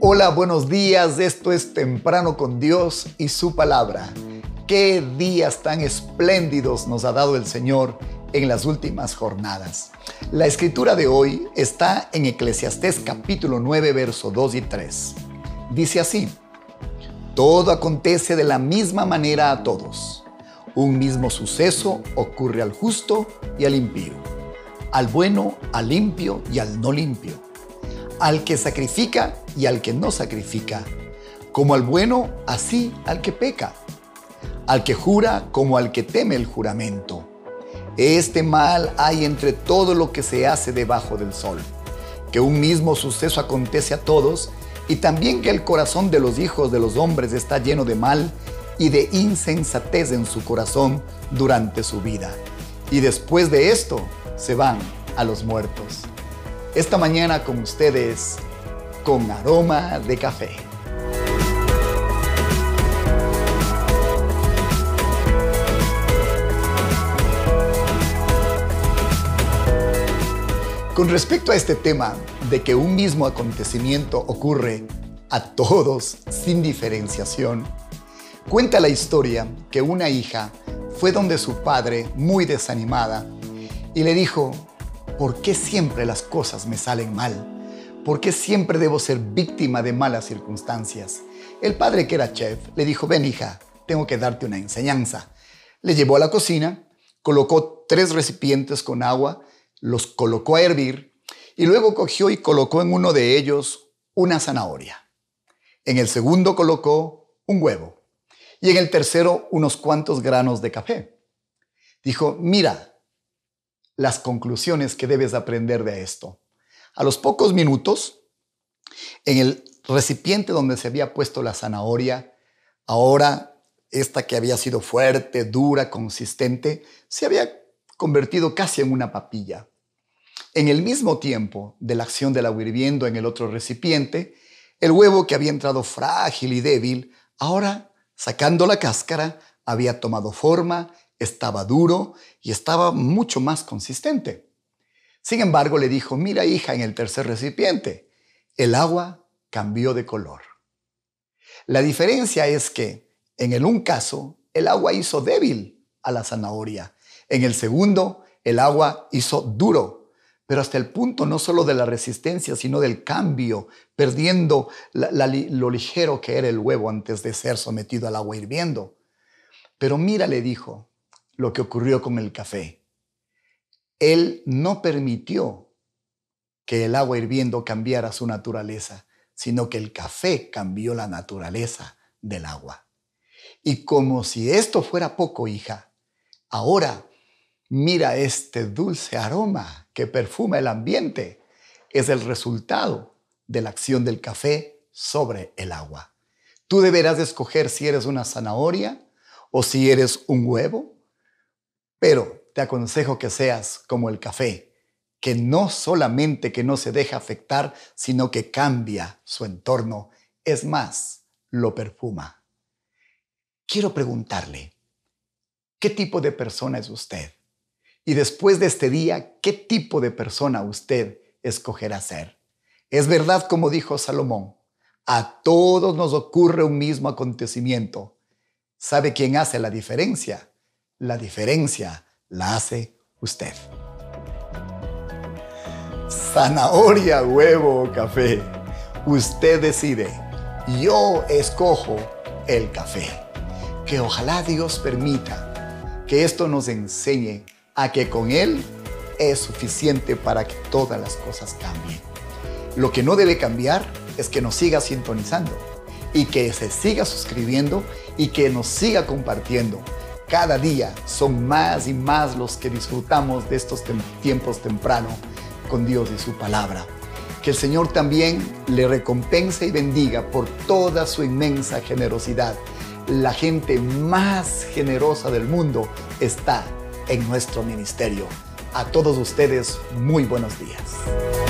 Hola, buenos días. Esto es Temprano con Dios y su palabra. Qué días tan espléndidos nos ha dado el Señor en las últimas jornadas. La escritura de hoy está en Eclesiastés capítulo 9, verso 2 y 3. Dice así, todo acontece de la misma manera a todos. Un mismo suceso ocurre al justo y al impío, al bueno, al limpio y al no limpio al que sacrifica y al que no sacrifica, como al bueno, así al que peca, al que jura como al que teme el juramento. Este mal hay entre todo lo que se hace debajo del sol, que un mismo suceso acontece a todos, y también que el corazón de los hijos de los hombres está lleno de mal y de insensatez en su corazón durante su vida. Y después de esto se van a los muertos esta mañana con ustedes con aroma de café. Con respecto a este tema de que un mismo acontecimiento ocurre a todos sin diferenciación, cuenta la historia que una hija fue donde su padre, muy desanimada, y le dijo, ¿por qué siempre las cosas me salen mal? ¿Por qué siempre debo ser víctima de malas circunstancias? El padre, que era chef, le dijo, ven hija, tengo que darte una enseñanza. Le llevó a la cocina, colocó tres recipientes con agua, los colocó a hervir y luego cogió y colocó en uno de ellos una zanahoria. En el segundo colocó un huevo y en el tercero unos cuantos granos de café. Dijo, mira, las conclusiones que debes aprender de esto. A los pocos minutos, en el recipiente donde se había puesto la zanahoria, ahora esta que había sido fuerte, dura, consistente, se había convertido casi en una papilla. En el mismo tiempo de la acción del agua hirviendo en el otro recipiente, el huevo que había entrado frágil y débil, ahora, sacando la cáscara, había tomado forma estaba duro y estaba mucho más consistente. Sin embargo, le dijo, mira hija, en el tercer recipiente, el agua cambió de color. La diferencia es que en el un caso, el agua hizo débil a la zanahoria. En el segundo, el agua hizo duro, pero hasta el punto no solo de la resistencia, sino del cambio, perdiendo lo ligero que era el huevo antes de ser sometido al agua hirviendo. Pero mira, le dijo, lo que ocurrió con el café. Él no permitió que el agua hirviendo cambiara su naturaleza, sino que el café cambió la naturaleza del agua. Y como si esto fuera poco, hija, ahora mira este dulce aroma que perfuma el ambiente. Es el resultado de la acción del café sobre el agua. Tú deberás escoger si eres una zanahoria o si eres un huevo pero te aconsejo que seas como el café, que no solamente que no se deja afectar, sino que cambia su entorno. Es más, lo perfuma. Quiero preguntarle, ¿qué tipo de persona es usted? Y después de este día, ¿qué tipo de persona usted escogerá ser? Es verdad como dijo Salomón, a todos nos ocurre un mismo acontecimiento. ¿Sabe quién hace la diferencia? La diferencia la hace usted. Zanahoria, huevo o café. Usted decide. Yo escojo el café. Que ojalá Dios permita que esto nos enseñe a que con Él es suficiente para que todas las cosas cambien. Lo que no debe cambiar es que nos siga sintonizando y que se siga suscribiendo y que nos siga compartiendo cada día son más y más los que disfrutamos de estos tiempos temprano con Dios y su palabra. Que el Señor también le recompense y bendiga por toda su inmensa generosidad. La gente más generosa del mundo está en nuestro ministerio. A todos ustedes, muy buenos días.